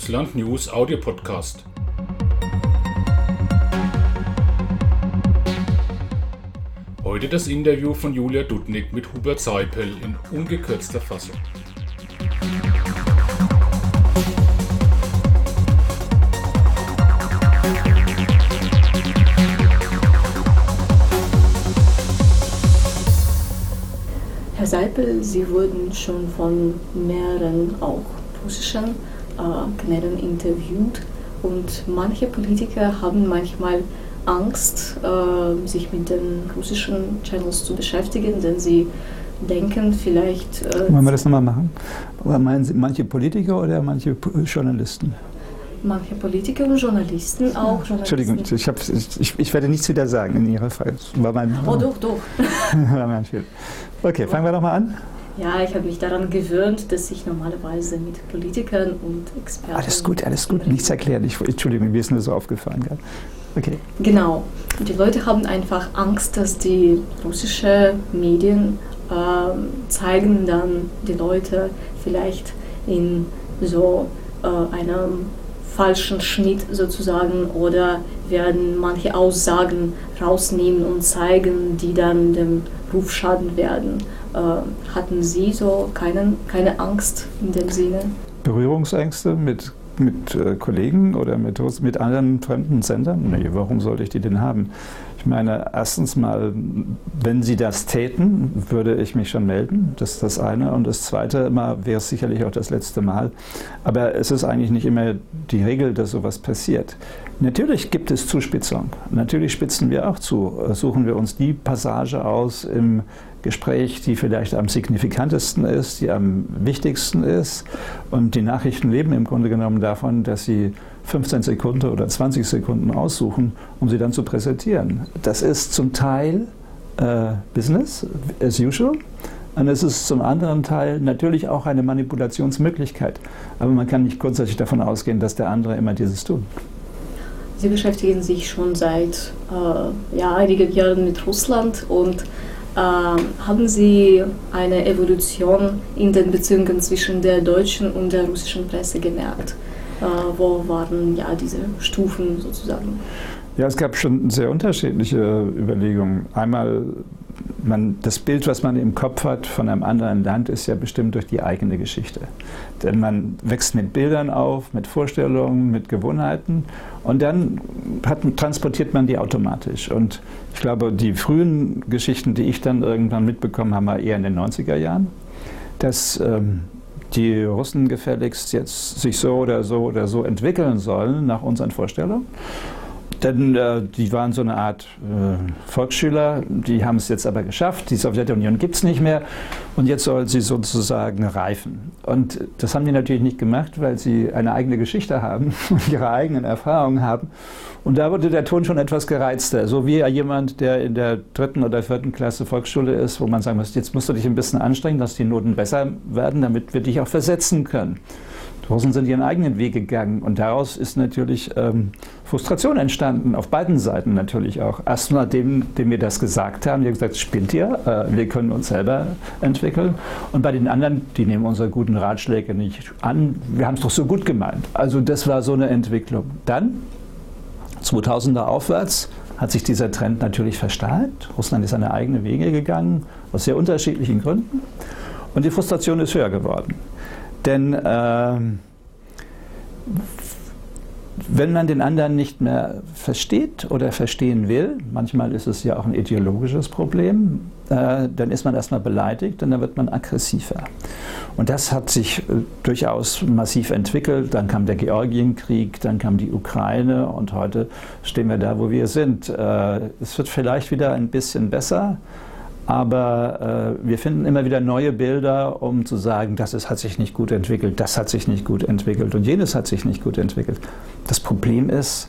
Russland News Audio Podcast. Heute das Interview von Julia Dudnik mit Hubert Seipel in ungekürzter Fassung. Herr Seipel, Sie wurden schon von mehreren auch russischen äh, Kanälen interviewt und manche Politiker haben manchmal Angst, äh, sich mit den russischen Channels zu beschäftigen, denn sie denken vielleicht. Äh, Wollen wir das nochmal machen? Oder meinen Sie manche Politiker oder manche Journalisten? Manche Politiker und Journalisten auch. Journalisten. Entschuldigung, ich, hab, ich, ich, werde nichts wieder sagen in Ihrer Fall. War mein, oh, doch, doch. war mein Okay, fangen wir doch mal an. Ja, ich habe mich daran gewöhnt, dass ich normalerweise mit Politikern und Experten. Alles gut, alles gut, nichts erklärt. Ich, Entschuldigung, mir ist nur so aufgefallen. Okay. Genau. Die Leute haben einfach Angst, dass die russischen Medien äh, zeigen dann die Leute vielleicht in so äh, einem falschen Schnitt sozusagen oder werden manche Aussagen rausnehmen und zeigen, die dann dem Ruf schaden werden. Äh, hatten Sie so keinen, keine Angst in dem Sinne? Berührungsängste mit mit äh, Kollegen oder mit, mit anderen fremden Sendern? Nee, warum sollte ich die denn haben? Ich meine, erstens mal, wenn sie das täten, würde ich mich schon melden. Das ist das eine. Und das zweite Mal wäre es sicherlich auch das letzte Mal. Aber es ist eigentlich nicht immer die Regel, dass sowas passiert. Natürlich gibt es Zuspitzung. Natürlich spitzen wir auch zu. Suchen wir uns die Passage aus im Gespräch, die vielleicht am signifikantesten ist, die am wichtigsten ist. Und die Nachrichten leben im Grunde genommen davon, dass sie 15 Sekunden oder 20 Sekunden aussuchen, um sie dann zu präsentieren. Das ist zum Teil äh, Business as usual. Und es ist zum anderen Teil natürlich auch eine Manipulationsmöglichkeit. Aber man kann nicht grundsätzlich davon ausgehen, dass der andere immer dieses tut. Sie beschäftigen sich schon seit äh, ja, einigen Jahren mit Russland und haben Sie eine Evolution in den Beziehungen zwischen der deutschen und der russischen Presse gemerkt? Äh, wo waren ja diese Stufen sozusagen? Ja, es gab schon sehr unterschiedliche Überlegungen. Einmal, man, das Bild, was man im Kopf hat von einem anderen Land, ist ja bestimmt durch die eigene Geschichte. Denn man wächst mit Bildern auf, mit Vorstellungen, mit Gewohnheiten und dann hat, transportiert man die automatisch. Und ich glaube, die frühen Geschichten, die ich dann irgendwann mitbekommen habe, war eher in den 90er Jahren, dass ähm, die Russen gefälligst jetzt sich so oder so oder so entwickeln sollen nach unseren Vorstellungen. Denn äh, die waren so eine Art äh, Volksschüler, die haben es jetzt aber geschafft. Die Sowjetunion gibt es nicht mehr und jetzt soll sie sozusagen reifen. Und das haben die natürlich nicht gemacht, weil sie eine eigene Geschichte haben und ihre eigenen Erfahrungen haben. Und da wurde der Ton schon etwas gereizter. So wie jemand, der in der dritten oder vierten Klasse Volksschule ist, wo man sagen muss, jetzt musst du dich ein bisschen anstrengen, dass die Noten besser werden, damit wir dich auch versetzen können. Russen sind ihren eigenen Weg gegangen und daraus ist natürlich ähm, Frustration entstanden, auf beiden Seiten natürlich auch. Erstmal dem, dem wir das gesagt haben, die haben gesagt, spinnt ihr, äh, wir können uns selber entwickeln. Und bei den anderen, die nehmen unsere guten Ratschläge nicht an, wir haben es doch so gut gemeint. Also das war so eine Entwicklung. Dann, 2000er aufwärts, hat sich dieser Trend natürlich verstärkt. Russland ist seine eigenen Wege gegangen, aus sehr unterschiedlichen Gründen. Und die Frustration ist höher geworden. Denn äh, wenn man den anderen nicht mehr versteht oder verstehen will, manchmal ist es ja auch ein ideologisches Problem, äh, dann ist man erstmal beleidigt und dann wird man aggressiver. Und das hat sich äh, durchaus massiv entwickelt. Dann kam der Georgienkrieg, dann kam die Ukraine und heute stehen wir da, wo wir sind. Äh, es wird vielleicht wieder ein bisschen besser. Aber äh, wir finden immer wieder neue Bilder, um zu sagen, das ist, hat sich nicht gut entwickelt, das hat sich nicht gut entwickelt und jenes hat sich nicht gut entwickelt. Das Problem ist,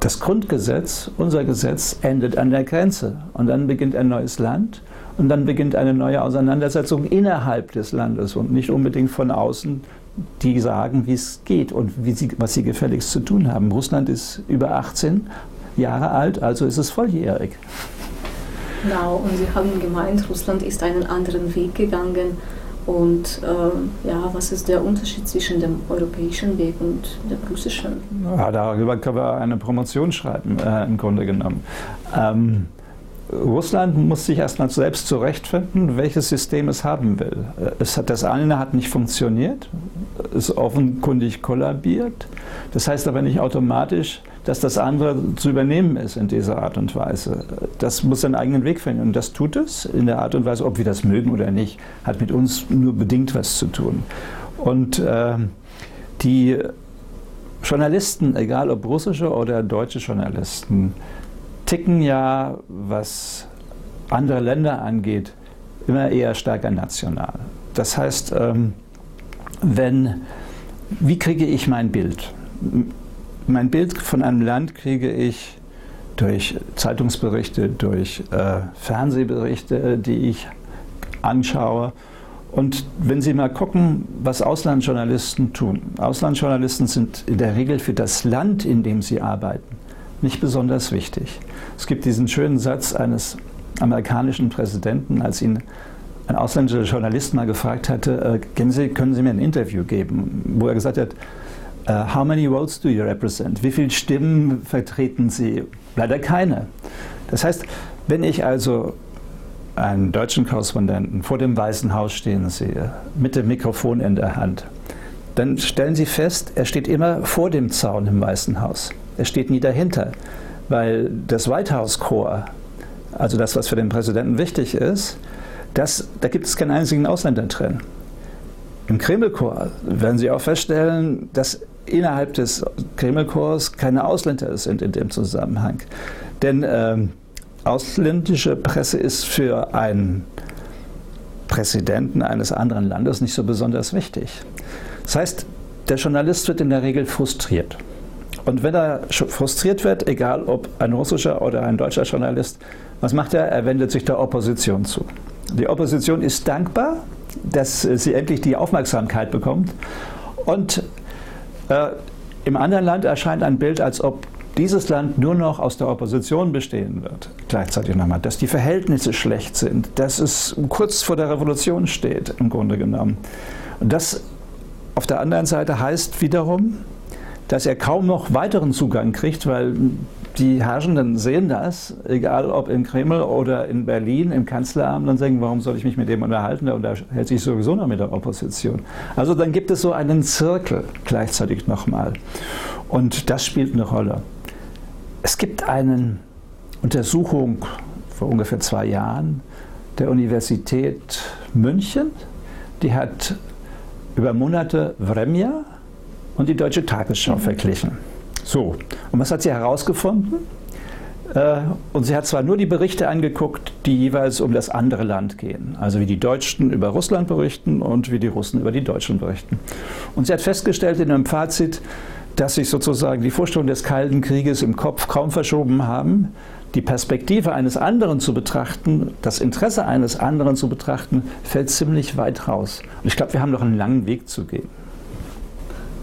das Grundgesetz, unser Gesetz, endet an der Grenze. Und dann beginnt ein neues Land und dann beginnt eine neue Auseinandersetzung innerhalb des Landes und nicht unbedingt von außen, die sagen, wie es geht und sie, was sie gefälligst zu tun haben. Russland ist über 18 Jahre alt, also ist es volljährig. Genau, und Sie haben gemeint, Russland ist einen anderen Weg gegangen Und äh, ja, was ist der Unterschied zwischen dem europäischen Weg und dem russischen? Ja, darüber können wir eine Promotion schreiben, äh, im Grunde genommen. Ähm, Russland muss sich erstmal selbst zurechtfinden, welches System es haben will. Es hat, das eine hat nicht funktioniert, ist offenkundig kollabiert. Das heißt aber nicht automatisch, dass das andere zu übernehmen ist in dieser Art und Weise. Das muss seinen eigenen Weg finden und das tut es in der Art und Weise, ob wir das mögen oder nicht, hat mit uns nur bedingt was zu tun. Und äh, die Journalisten, egal ob russische oder deutsche Journalisten, ticken ja, was andere Länder angeht, immer eher stärker national. Das heißt, ähm, wenn, wie kriege ich mein Bild? Mein Bild von einem Land kriege ich durch Zeitungsberichte, durch äh, Fernsehberichte, die ich anschaue. Und wenn Sie mal gucken, was Auslandsjournalisten tun. Auslandsjournalisten sind in der Regel für das Land, in dem sie arbeiten, nicht besonders wichtig. Es gibt diesen schönen Satz eines amerikanischen Präsidenten, als ihn ein ausländischer Journalist mal gefragt hatte, äh, Sie, können Sie mir ein Interview geben, wo er gesagt hat, uh, How many votes do you represent? Wie viele Stimmen vertreten Sie? Leider keine. Das heißt, wenn ich also einen deutschen Korrespondenten vor dem Weißen Haus stehen sehe, mit dem Mikrofon in der Hand, dann stellen Sie fest, er steht immer vor dem Zaun im Weißen Haus. Er steht nie dahinter, weil das White House Core, also das, was für den Präsidenten wichtig ist, das, da gibt es keinen einzigen Ausländer drin. Im Kremlchor werden Sie auch feststellen, dass innerhalb des Kremlchors keine Ausländer sind in dem Zusammenhang. Denn ähm, ausländische Presse ist für einen Präsidenten eines anderen Landes nicht so besonders wichtig. Das heißt, der Journalist wird in der Regel frustriert. Und wenn er frustriert wird, egal ob ein russischer oder ein deutscher Journalist, was macht er? Er wendet sich der Opposition zu. Die Opposition ist dankbar, dass sie endlich die Aufmerksamkeit bekommt. Und äh, im anderen Land erscheint ein Bild, als ob dieses Land nur noch aus der Opposition bestehen wird. Gleichzeitig nochmal, dass die Verhältnisse schlecht sind, dass es kurz vor der Revolution steht, im Grunde genommen. Und das auf der anderen Seite heißt wiederum, dass er kaum noch weiteren Zugang kriegt, weil die Herrschenden sehen das, egal ob im Kreml oder in Berlin im Kanzleramt, und sagen, warum soll ich mich mit dem unterhalten? Der unterhält sich sowieso noch mit der Opposition. Also dann gibt es so einen Zirkel gleichzeitig nochmal. Und das spielt eine Rolle. Es gibt eine Untersuchung vor ungefähr zwei Jahren der Universität München, die hat über Monate Vremja, und die Deutsche Tagesschau mhm. verglichen. So, und was hat sie herausgefunden? Äh, und sie hat zwar nur die Berichte angeguckt, die jeweils um das andere Land gehen, also wie die Deutschen über Russland berichten und wie die Russen über die Deutschen berichten. Und sie hat festgestellt in einem Fazit, dass sich sozusagen die Vorstellungen des Kalten Krieges im Kopf kaum verschoben haben. Die Perspektive eines anderen zu betrachten, das Interesse eines anderen zu betrachten, fällt ziemlich weit raus. Und ich glaube, wir haben noch einen langen Weg zu gehen.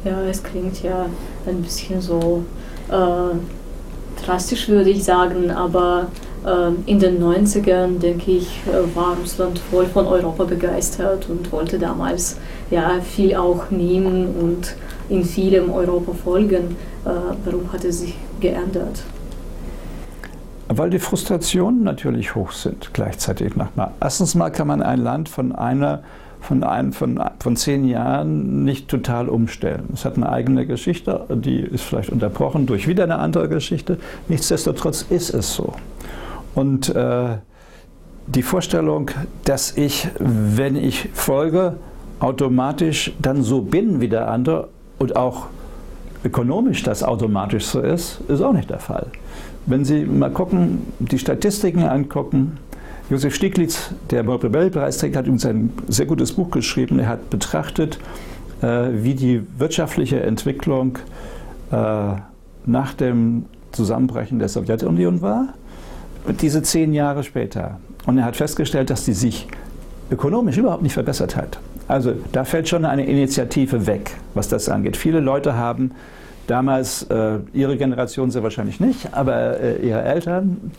Ja, es klingt ja ein bisschen so äh, drastisch, würde ich sagen, aber äh, in den 90ern, denke ich, äh, war Russland voll von Europa begeistert und wollte damals ja viel auch nehmen und in vielem Europa folgen. Äh, warum hat es sich geändert? Weil die Frustrationen natürlich hoch sind, gleichzeitig nochmal. Erstens mal kann man ein Land von einer von, ein, von, von zehn Jahren nicht total umstellen. Es hat eine eigene Geschichte, die ist vielleicht unterbrochen durch wieder eine andere Geschichte. Nichtsdestotrotz ist es so. Und äh, die Vorstellung, dass ich, wenn ich folge, automatisch dann so bin wie der andere und auch ökonomisch das automatisch so ist, ist auch nicht der Fall. Wenn Sie mal gucken, die Statistiken angucken, Josef Stieglitz, der Nobelpreisträger, hat übrigens ein sehr gutes Buch geschrieben. Er hat betrachtet, äh, wie die wirtschaftliche Entwicklung äh, nach dem Zusammenbrechen der Sowjetunion war, diese zehn Jahre später. Und er hat festgestellt, dass die sich ökonomisch überhaupt nicht verbessert hat. Also da fällt schon eine Initiative weg, was das angeht. Viele Leute haben damals äh, ihre Generation sehr wahrscheinlich nicht, aber äh, ihre Eltern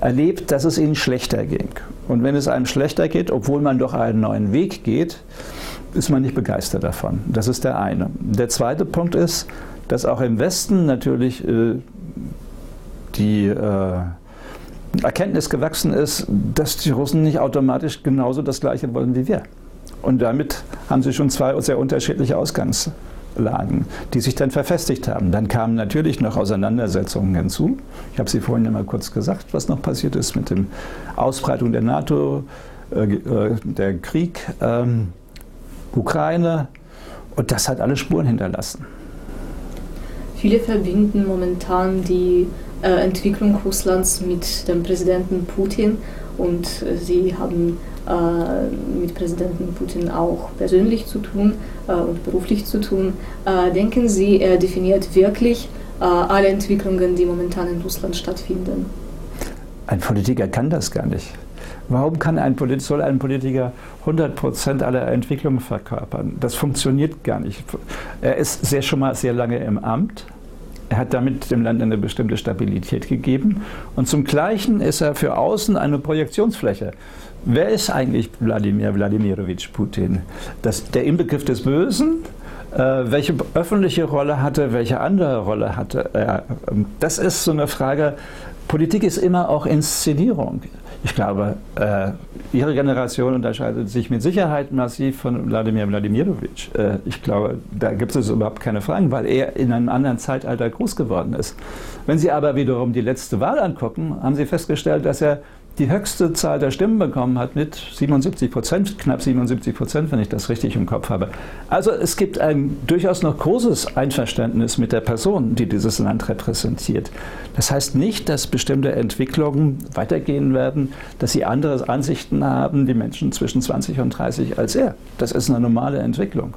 erlebt, dass es ihnen schlechter ging. Und wenn es einem schlechter geht, obwohl man doch einen neuen Weg geht, ist man nicht begeistert davon. Das ist der eine. Der zweite Punkt ist, dass auch im Westen natürlich äh, die äh, Erkenntnis gewachsen ist, dass die Russen nicht automatisch genauso das Gleiche wollen wie wir. Und damit haben sie schon zwei sehr unterschiedliche Ausgangslagen, die sich dann verfestigt haben. Dann kamen natürlich noch Auseinandersetzungen hinzu. Ich habe sie vorhin ja mal kurz gesagt, was noch passiert ist mit der Ausbreitung der NATO, äh, äh, der Krieg, ähm, Ukraine. Und das hat alle Spuren hinterlassen. Viele verbinden momentan die äh, Entwicklung Russlands mit dem Präsidenten Putin und äh, sie haben mit Präsidenten Putin auch persönlich zu tun äh, und beruflich zu tun. Äh, denken Sie, er definiert wirklich äh, alle Entwicklungen, die momentan in Russland stattfinden? Ein Politiker kann das gar nicht. Warum kann ein soll ein Politiker 100% aller Entwicklungen verkörpern? Das funktioniert gar nicht. Er ist sehr, schon mal sehr lange im Amt. Er hat damit dem Land eine bestimmte Stabilität gegeben. Und zum Gleichen ist er für außen eine Projektionsfläche. Wer ist eigentlich Wladimir Wladimirovich Putin? Das, der Inbegriff des Bösen? Äh, welche öffentliche Rolle hatte, welche andere Rolle hatte er? Das ist so eine Frage. Politik ist immer auch Inszenierung. Ich glaube, äh, Ihre Generation unterscheidet sich mit Sicherheit massiv von Wladimir Wladimirovich. Äh, ich glaube, da gibt es überhaupt keine Fragen, weil er in einem anderen Zeitalter groß geworden ist. Wenn Sie aber wiederum die letzte Wahl angucken, haben Sie festgestellt, dass er die höchste Zahl der Stimmen bekommen hat mit 77 Prozent, knapp 77 Prozent, wenn ich das richtig im Kopf habe. Also es gibt ein durchaus noch großes Einverständnis mit der Person, die dieses Land repräsentiert. Das heißt nicht, dass bestimmte Entwicklungen weitergehen werden, dass sie andere Ansichten haben, die Menschen zwischen 20 und 30 als er. Das ist eine normale Entwicklung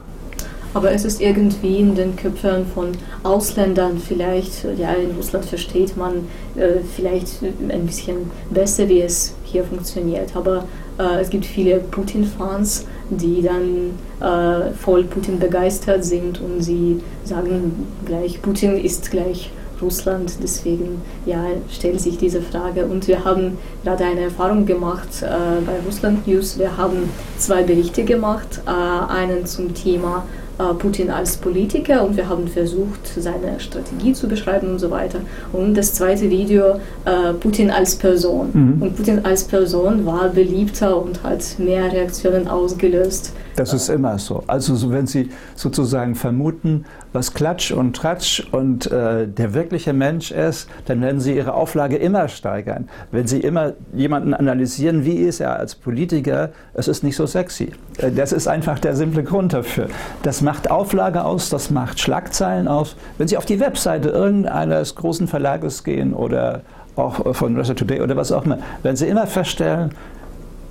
aber es ist irgendwie in den Köpfen von Ausländern vielleicht, ja, in Russland versteht man äh, vielleicht ein bisschen besser, wie es hier funktioniert. Aber äh, es gibt viele Putin-Fans, die dann äh, voll Putin begeistert sind und sie sagen gleich, Putin ist gleich Russland. Deswegen ja, stellt sich diese Frage. Und wir haben gerade eine Erfahrung gemacht äh, bei Russland News. Wir haben zwei Berichte gemacht. Äh, einen zum Thema Putin als Politiker und wir haben versucht, seine Strategie zu beschreiben und so weiter. Und das zweite Video, äh, Putin als Person. Mhm. Und Putin als Person war beliebter und hat mehr Reaktionen ausgelöst. Das ist immer so. Also wenn Sie sozusagen vermuten, was Klatsch und Tratsch und äh, der wirkliche Mensch ist, dann werden Sie Ihre Auflage immer steigern. Wenn Sie immer jemanden analysieren, wie ist er als Politiker, es ist nicht so sexy. Äh, das ist einfach der simple Grund dafür. Das macht Auflage aus, das macht Schlagzeilen aus. Wenn Sie auf die Webseite irgendeines großen Verlages gehen oder auch von Russia Today oder was auch immer, werden Sie immer feststellen,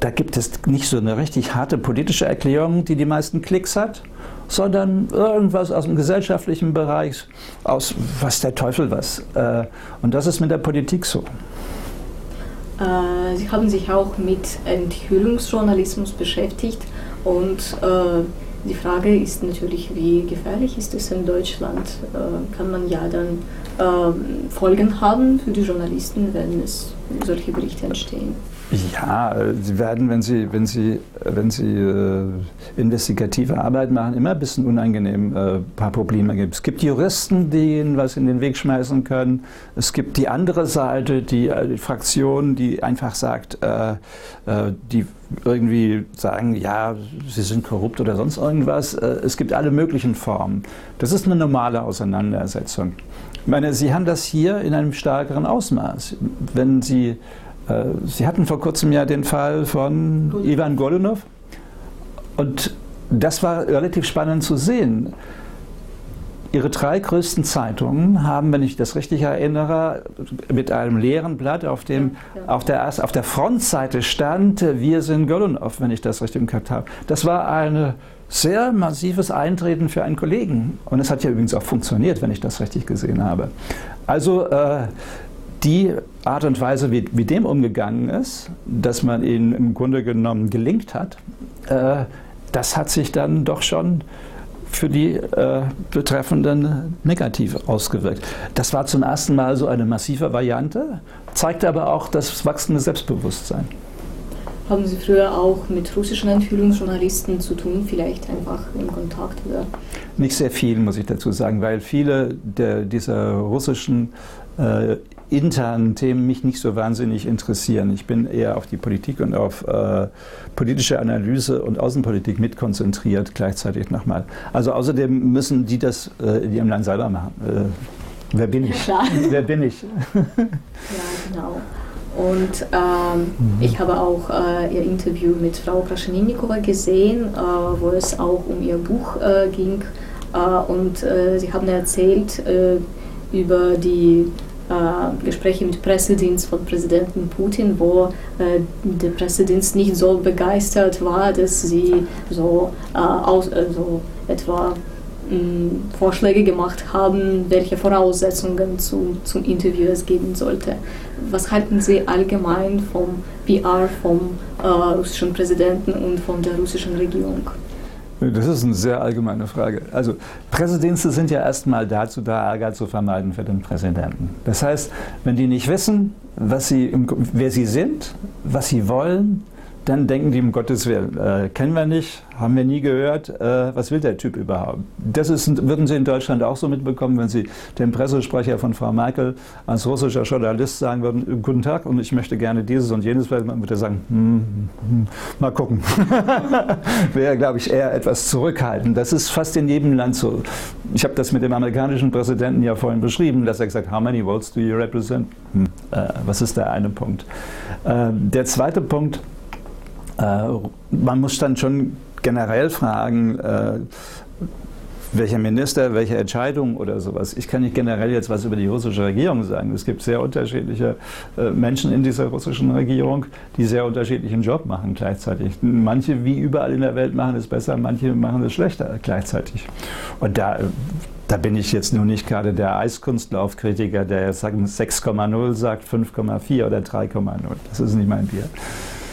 da gibt es nicht so eine richtig harte politische Erklärung, die die meisten Klicks hat, sondern irgendwas aus dem gesellschaftlichen Bereich, aus was der Teufel was. Äh, und das ist mit der Politik so. Äh, Sie haben sich auch mit Enthüllungsjournalismus beschäftigt und äh, die Frage ist natürlich, wie gefährlich ist es in Deutschland? Kann man ja dann Folgen haben für die Journalisten, wenn es solche Berichte entstehen? Ja, Sie werden, wenn Sie, wenn Sie, wenn Sie äh, investigative Arbeit machen, immer ein bisschen unangenehm äh, paar Probleme gibt. Es gibt Juristen, die Ihnen was in den Weg schmeißen können. Es gibt die andere Seite, die, äh, die Fraktion, die einfach sagt, äh, äh, die irgendwie sagen, ja, sie sind korrupt oder sonst irgendwas. Äh, es gibt alle möglichen Formen. Das ist eine normale Auseinandersetzung. Ich meine, Sie haben das hier in einem stärkeren Ausmaß. Wenn Sie Sie hatten vor kurzem ja den Fall von Ivan Golunov und das war relativ spannend zu sehen. Ihre drei größten Zeitungen haben, wenn ich das richtig erinnere, mit einem leeren Blatt, auf dem ja, ja. Auf, der, auf der Frontseite stand, wir sind Golunov, wenn ich das richtig im Kopf habe. Das war ein sehr massives Eintreten für einen Kollegen. Und es hat ja übrigens auch funktioniert, wenn ich das richtig gesehen habe. Also äh, die Art und Weise, wie, wie dem umgegangen ist, dass man ihn im Grunde genommen gelingt hat, äh, das hat sich dann doch schon für die äh, Betreffenden negativ ausgewirkt. Das war zum ersten Mal so eine massive Variante, zeigte aber auch das wachsende Selbstbewusstsein. Haben Sie früher auch mit russischen Entführungsjournalisten zu tun, vielleicht einfach im Kontakt? Oder? Nicht sehr viel, muss ich dazu sagen, weil viele der, dieser russischen äh, internen Themen mich nicht so wahnsinnig interessieren. Ich bin eher auf die Politik und auf äh, politische Analyse und Außenpolitik mit konzentriert gleichzeitig nochmal. Also außerdem müssen die das äh, in ihrem Land selber machen. Äh, wer bin ich? Ja, wer bin ich? ja, genau. Und ähm, mhm. ich habe auch äh, ihr Interview mit Frau Kraschennikova gesehen, äh, wo es auch um ihr Buch äh, ging. und sie haben erzählt über die äh, Gespräche mit Pressedienst von Präsidenten Putin, wo äh, der Pressedienst nicht so begeistert war, dass sie so, äh, aus, äh, so etwa mm, Vorschläge gemacht haben, welche Voraussetzungen zu, zum Interview es geben sollte. Was halten Sie allgemein vom PR vom äh, russischen Präsidenten und von der russischen Regierung? Das ist eine sehr allgemeine Frage. Also Präsidentste sind ja erstmal dazu da, Ärger zu vermeiden für den Präsidenten. Das heißt, wenn die nicht wissen, was sie, wer sie sind, was sie wollen, dann denken die um Gottes Willen, äh, kennen wir nicht, haben wir nie gehört, äh, was will der Typ überhaupt? Das ist, würden Sie in Deutschland auch so mitbekommen, wenn Sie dem Pressesprecher von Frau Merkel als russischer Journalist sagen würden, guten Tag und ich möchte gerne dieses und jenes, dann würde er sagen, hm, hm, hm, mal gucken. Wäre, glaube ich, eher etwas zurückhaltend. Das ist fast in jedem Land so. Ich habe das mit dem amerikanischen Präsidenten ja vorhin beschrieben, dass er gesagt hat, how many votes do you represent? Hm, äh, was ist der eine Punkt? Äh, der zweite Punkt, äh, man muss dann schon generell fragen, äh, welcher Minister, welche Entscheidung oder sowas. Ich kann nicht generell jetzt was über die russische Regierung sagen. Es gibt sehr unterschiedliche äh, Menschen in dieser russischen Regierung, die sehr unterschiedlichen Job machen gleichzeitig. Manche, wie überall in der Welt, machen es besser, manche machen es schlechter gleichzeitig. Und da, da bin ich jetzt nur nicht gerade der Eiskunstlaufkritiker, der 6,0 sagt, 5,4 oder 3,0. Das ist nicht mein Bier.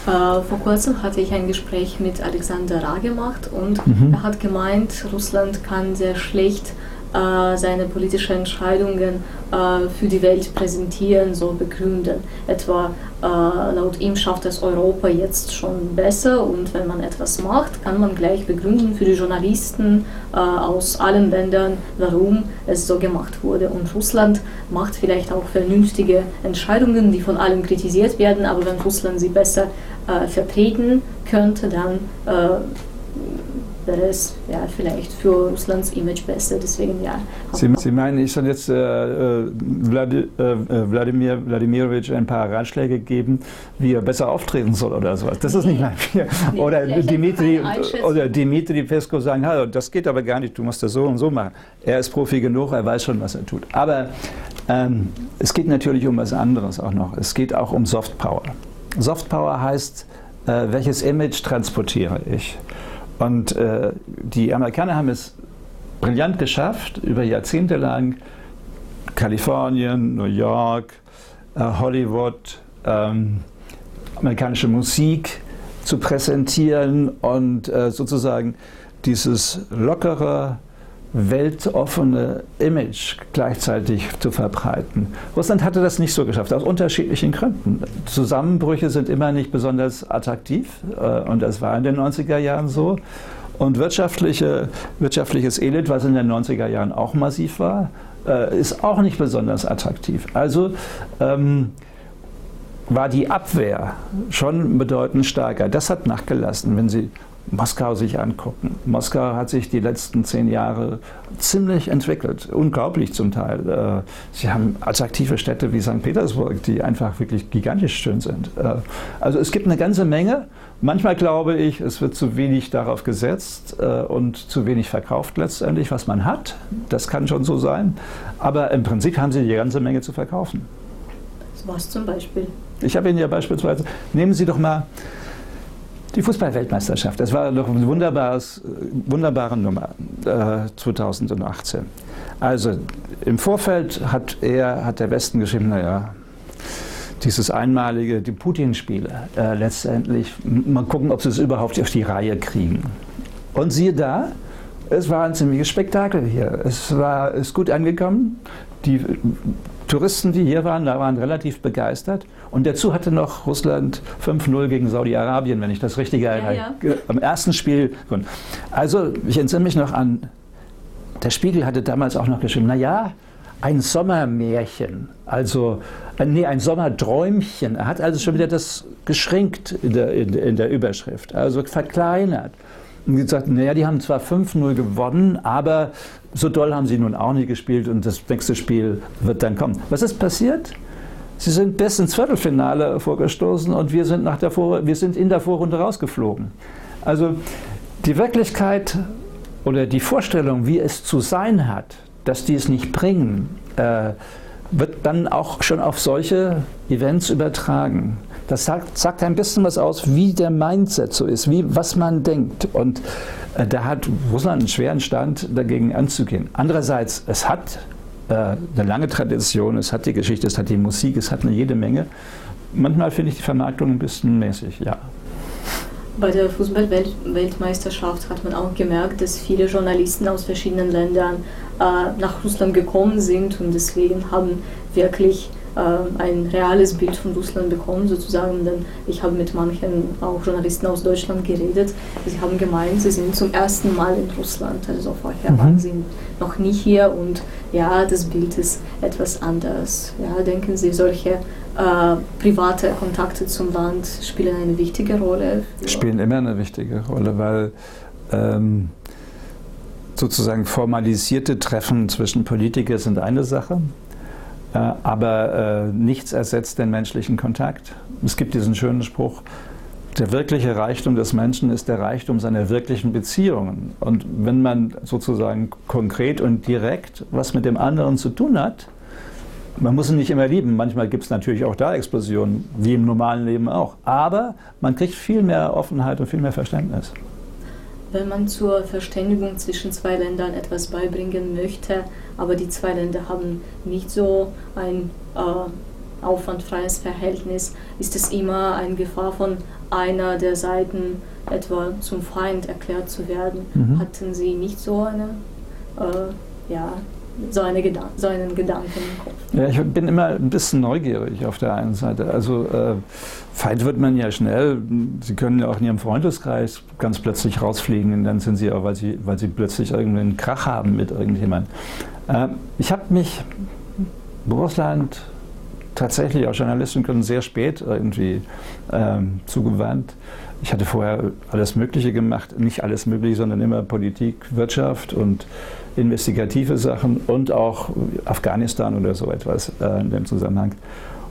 Äh, vor kurzem hatte ich ein Gespräch mit Alexander Ra gemacht und mhm. er hat gemeint, Russland kann sehr schlecht äh, seine politischen Entscheidungen äh, für die Welt präsentieren, so begründen. Etwa äh, laut ihm schafft es Europa jetzt schon besser und wenn man etwas macht, kann man gleich begründen für die Journalisten äh, aus allen Ländern, warum es so gemacht wurde. Und Russland macht vielleicht auch vernünftige Entscheidungen, die von allen kritisiert werden, aber wenn Russland sie besser äh, vertreten könnte, dann wäre es ja, vielleicht für Russlands Image besser. Deswegen ja. Sie, Sie meinen, ich soll jetzt äh, äh Wladi, äh, Wladimir Wladimirovich ein paar Ratschläge geben, wie er besser auftreten soll oder sowas. Das ist nicht mein Bier. Nee, oder, Dimitri, oder Dimitri Pesko sagen, Hallo, das geht aber gar nicht, du musst das so und so machen. Er ist Profi genug, er weiß schon, was er tut. Aber ähm, es geht natürlich um was anderes auch noch. Es geht auch um Soft Power. Soft Power heißt, äh, welches Image transportiere ich? Und äh, die Amerikaner haben es brillant geschafft, über Jahrzehnte lang Kalifornien, New York, äh, Hollywood, ähm, amerikanische Musik zu präsentieren und äh, sozusagen dieses lockere, weltoffene Image gleichzeitig zu verbreiten. Russland hatte das nicht so geschafft, aus unterschiedlichen Gründen. Zusammenbrüche sind immer nicht besonders attraktiv äh, und das war in den 90er Jahren so. Und wirtschaftliche, wirtschaftliches Elend, was in den 90er Jahren auch massiv war, äh, ist auch nicht besonders attraktiv. Also ähm, war die Abwehr schon bedeutend stärker. Das hat nachgelassen. Wenn Sie Moskau sich angucken. Moskau hat sich die letzten zehn Jahre ziemlich entwickelt, unglaublich zum Teil. Äh, sie haben attraktive Städte wie St. Petersburg, die einfach wirklich gigantisch schön sind. Äh, also es gibt eine ganze Menge. Manchmal glaube ich, es wird zu wenig darauf gesetzt äh, und zu wenig verkauft letztendlich, was man hat. Das kann schon so sein. Aber im Prinzip haben sie die ganze Menge zu verkaufen. Was zum Beispiel? Ich habe Ihnen ja beispielsweise, nehmen Sie doch mal die Fußballweltmeisterschaft, das war doch eine wunderbare Nummer äh, 2018. Also im Vorfeld hat er, hat der Westen geschrieben, naja, dieses einmalige, die Putin-Spiele äh, letztendlich, mal gucken, ob sie es überhaupt auf die Reihe kriegen. Und siehe da, Es war ein ziemliches Spektakel hier. Es war ist gut angekommen. Die Touristen, die hier waren, da waren relativ begeistert. Und dazu hatte noch Russland 5-0 gegen Saudi-Arabien, wenn ich das richtig erinnere. Ja, ja. Am ersten Spiel. Also, ich entsinne mich noch an, der Spiegel hatte damals auch noch geschrieben, naja, ein Sommermärchen, also äh, nee, ein Sommerdräumchen. Er hat also schon wieder das geschränkt in der, in, in der Überschrift, also verkleinert. Und gesagt, naja, die haben zwar 5-0 gewonnen, aber so doll haben sie nun auch nicht gespielt und das nächste Spiel wird dann kommen. Was ist passiert? Sie sind bis ins Viertelfinale vorgestoßen und wir sind, nach der Vor wir sind in der Vorrunde rausgeflogen. Also die Wirklichkeit oder die Vorstellung, wie es zu sein hat, dass die es nicht bringen, äh, wird dann auch schon auf solche Events übertragen. Das sagt, sagt, ein bisschen was aus, wie der Mindset so ist, wie, was man denkt. Und äh, da hat Russland einen schweren Stand, dagegen anzugehen. Andererseits, es hat eine lange Tradition, es hat die Geschichte, es hat die Musik, es hat eine jede Menge. Manchmal finde ich die Vermarktung ein bisschen mäßig, ja. Bei der Fußball-Weltmeisterschaft hat man auch gemerkt, dass viele Journalisten aus verschiedenen Ländern äh, nach Russland gekommen sind und deswegen haben wirklich äh, ein reales Bild von Russland bekommen, sozusagen. Denn ich habe mit manchen auch Journalisten aus Deutschland geredet. Sie haben gemeint, sie sind zum ersten Mal in Russland. Also vorher mhm. waren sie noch nie hier und ja, das Bild ist etwas anders. Ja, denken Sie, solche äh, private Kontakte zum Land spielen eine wichtige Rolle? Spielen immer eine wichtige Rolle, weil ähm, sozusagen formalisierte Treffen zwischen Politikern sind eine Sache äh, aber äh, nichts ersetzt den menschlichen Kontakt. Es gibt diesen schönen Spruch, der wirkliche Reichtum des Menschen ist der Reichtum seiner wirklichen Beziehungen. Und wenn man sozusagen konkret und direkt was mit dem anderen zu tun hat, man muss ihn nicht immer lieben. Manchmal gibt es natürlich auch da Explosionen, wie im normalen Leben auch. Aber man kriegt viel mehr Offenheit und viel mehr Verständnis wenn man zur Verständigung zwischen zwei Ländern etwas beibringen möchte, aber die zwei Länder haben nicht so ein äh, aufwandfreies Verhältnis, ist es immer eine Gefahr von einer der Seiten etwa zum Feind erklärt zu werden. Mhm. Hatten Sie nicht so eine äh, ja, so, eine Gedan so einen Gedanken. Ja, ich bin immer ein bisschen neugierig auf der einen Seite. Also äh, Feind wird man ja schnell. Sie können ja auch in Ihrem Freundeskreis ganz plötzlich rausfliegen und dann sind Sie auch, weil Sie, weil Sie plötzlich irgendeinen Krach haben mit irgendjemandem. Äh, ich habe mich Russland tatsächlich auch Journalisten können sehr spät irgendwie ähm, zugewandt. Ich hatte vorher alles Mögliche gemacht, nicht alles Mögliche, sondern immer Politik, Wirtschaft und investigative Sachen und auch Afghanistan oder so etwas äh, in dem Zusammenhang.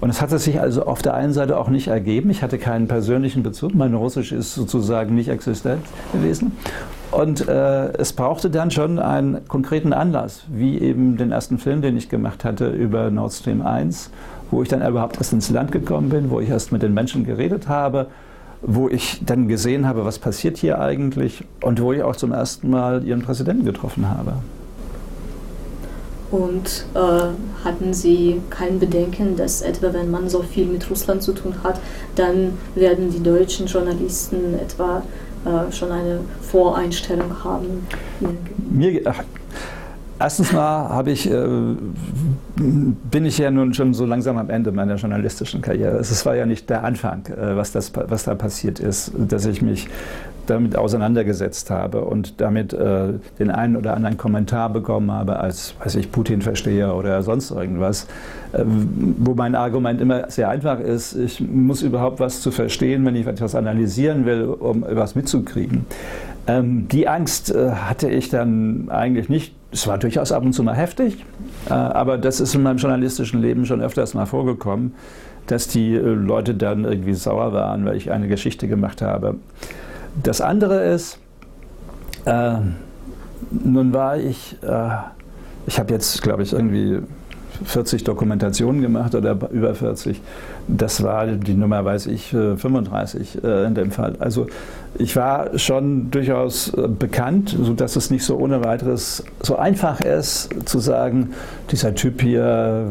Und es hatte sich also auf der einen Seite auch nicht ergeben. Ich hatte keinen persönlichen Bezug. Mein Russisch ist sozusagen nicht existent gewesen. Und äh, es brauchte dann schon einen konkreten Anlass, wie eben den ersten Film, den ich gemacht hatte über Nord Stream 1, wo ich dann überhaupt erst ins Land gekommen bin, wo ich erst mit den Menschen geredet habe, wo ich dann gesehen habe, was passiert hier eigentlich und wo ich auch zum ersten Mal ihren Präsidenten getroffen habe. Und äh, hatten Sie kein Bedenken, dass etwa wenn man so viel mit Russland zu tun hat, dann werden die deutschen Journalisten etwa äh, schon eine Voreinstellung haben? Mir, ach, Erstens mal ich, äh, bin ich ja nun schon so langsam am Ende meiner journalistischen Karriere. Es war ja nicht der Anfang, äh, was, das, was da passiert ist, dass ich mich damit auseinandergesetzt habe und damit äh, den einen oder anderen Kommentar bekommen habe als, weiß ich, Putin-Versteher oder sonst irgendwas, äh, wo mein Argument immer sehr einfach ist, ich muss überhaupt was zu verstehen, wenn ich etwas analysieren will, um etwas mitzukriegen. Ähm, die Angst äh, hatte ich dann eigentlich nicht es war durchaus ab und zu mal heftig, äh, aber das ist in meinem journalistischen Leben schon öfters mal vorgekommen, dass die äh, Leute dann irgendwie sauer waren, weil ich eine Geschichte gemacht habe. Das andere ist, äh, nun war ich, äh, ich habe jetzt, glaube ich, irgendwie 40 Dokumentationen gemacht oder über 40. Das war die Nummer, weiß ich, 35 äh, äh, in dem Fall. Also ich war schon durchaus äh, bekannt, sodass es nicht so ohne weiteres so einfach ist zu sagen, dieser Typ hier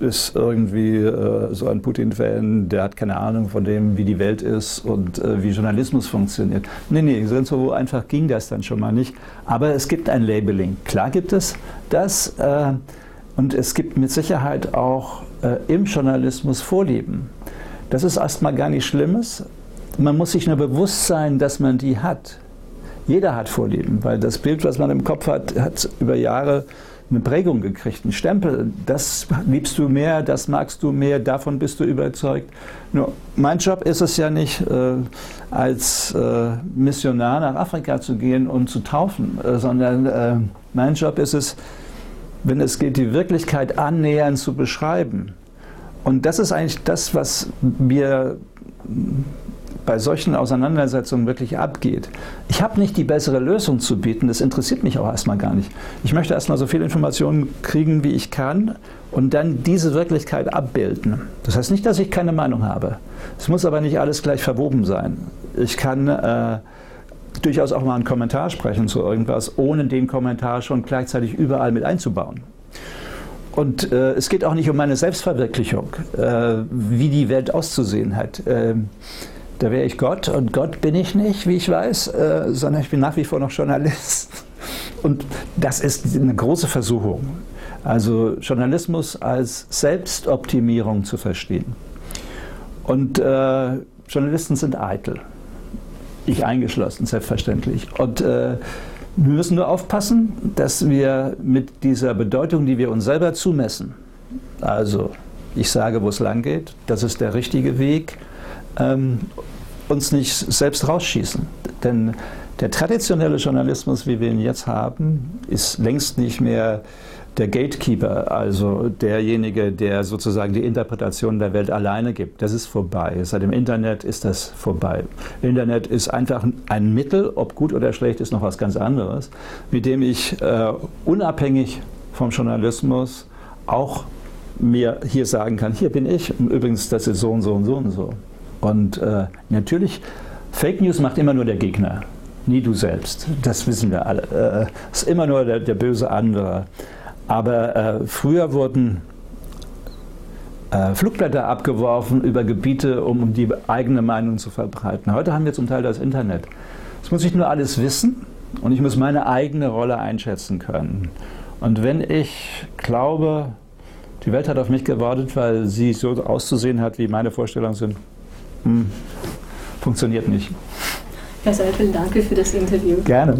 ist irgendwie so ein Putin-Fan, der hat keine Ahnung von dem, wie die Welt ist und wie Journalismus funktioniert. Nee, nee, so einfach ging das dann schon mal nicht. Aber es gibt ein Labeling. Klar gibt es das. Und es gibt mit Sicherheit auch äh, im Journalismus Vorlieben. Das ist erstmal gar nichts Schlimmes. Man muss sich nur bewusst sein, dass man die hat. Jeder hat Vorlieben, weil das Bild, was man im Kopf hat, hat über Jahre eine Prägung gekriegt, einen Stempel. Das liebst du mehr, das magst du mehr, davon bist du überzeugt. Nur mein Job ist es ja nicht, äh, als äh, Missionar nach Afrika zu gehen und zu taufen, äh, sondern äh, mein Job ist es, wenn es geht, die Wirklichkeit annähernd zu beschreiben. Und das ist eigentlich das, was mir bei solchen Auseinandersetzungen wirklich abgeht. Ich habe nicht die bessere Lösung zu bieten, das interessiert mich auch erstmal gar nicht. Ich möchte erstmal so viel Informationen kriegen, wie ich kann und dann diese Wirklichkeit abbilden. Das heißt nicht, dass ich keine Meinung habe. Es muss aber nicht alles gleich verwoben sein. Ich kann äh, durchaus auch mal einen Kommentar sprechen zu irgendwas, ohne den Kommentar schon gleichzeitig überall mit einzubauen. Und äh, es geht auch nicht um meine Selbstverwirklichung, äh, wie die Welt auszusehen hat. Ähm, da wäre ich Gott und Gott bin ich nicht, wie ich weiß, äh, sondern ich bin nach wie vor noch Journalist. Und das ist eine große Versuchung. Also Journalismus als Selbstoptimierung zu verstehen. Und äh, Journalisten sind eitel. Ich eingeschlossen, selbstverständlich. Und äh, wir müssen nur aufpassen, dass wir mit dieser Bedeutung, die wir uns selber zumessen, also ich sage, wo es lang geht, das ist der richtige Weg, ähm, uns nicht selbst rausschießen. Denn der traditionelle Journalismus, wie wir ihn jetzt haben, ist längst nicht mehr der Gatekeeper, also derjenige, der sozusagen die Interpretation der Welt alleine gibt. Das ist vorbei. Seit dem Internet ist das vorbei. Internet ist einfach ein Mittel, ob gut oder schlecht, ist noch was ganz anderes, mit dem ich äh, unabhängig vom Journalismus auch mir hier sagen kann, hier bin ich, übrigens, das ist so und so und so und so. Und äh, natürlich, Fake News macht immer nur der Gegner, nie du selbst. Das wissen wir alle. Es äh, ist immer nur der, der böse andere. Aber äh, früher wurden äh, Flugblätter abgeworfen über Gebiete, um, um die eigene Meinung zu verbreiten. Heute haben wir zum Teil das Internet. Das muss ich nur alles wissen und ich muss meine eigene Rolle einschätzen können. Und wenn ich glaube, die Welt hat auf mich gewartet, weil sie so auszusehen hat, wie meine Vorstellungen sind, hm, funktioniert nicht. Herr Seifel, danke für das Interview. Gerne.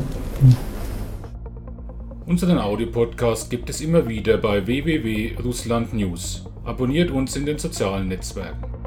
Unseren Audiopodcast gibt es immer wieder bei www.russlandnews. Abonniert uns in den sozialen Netzwerken.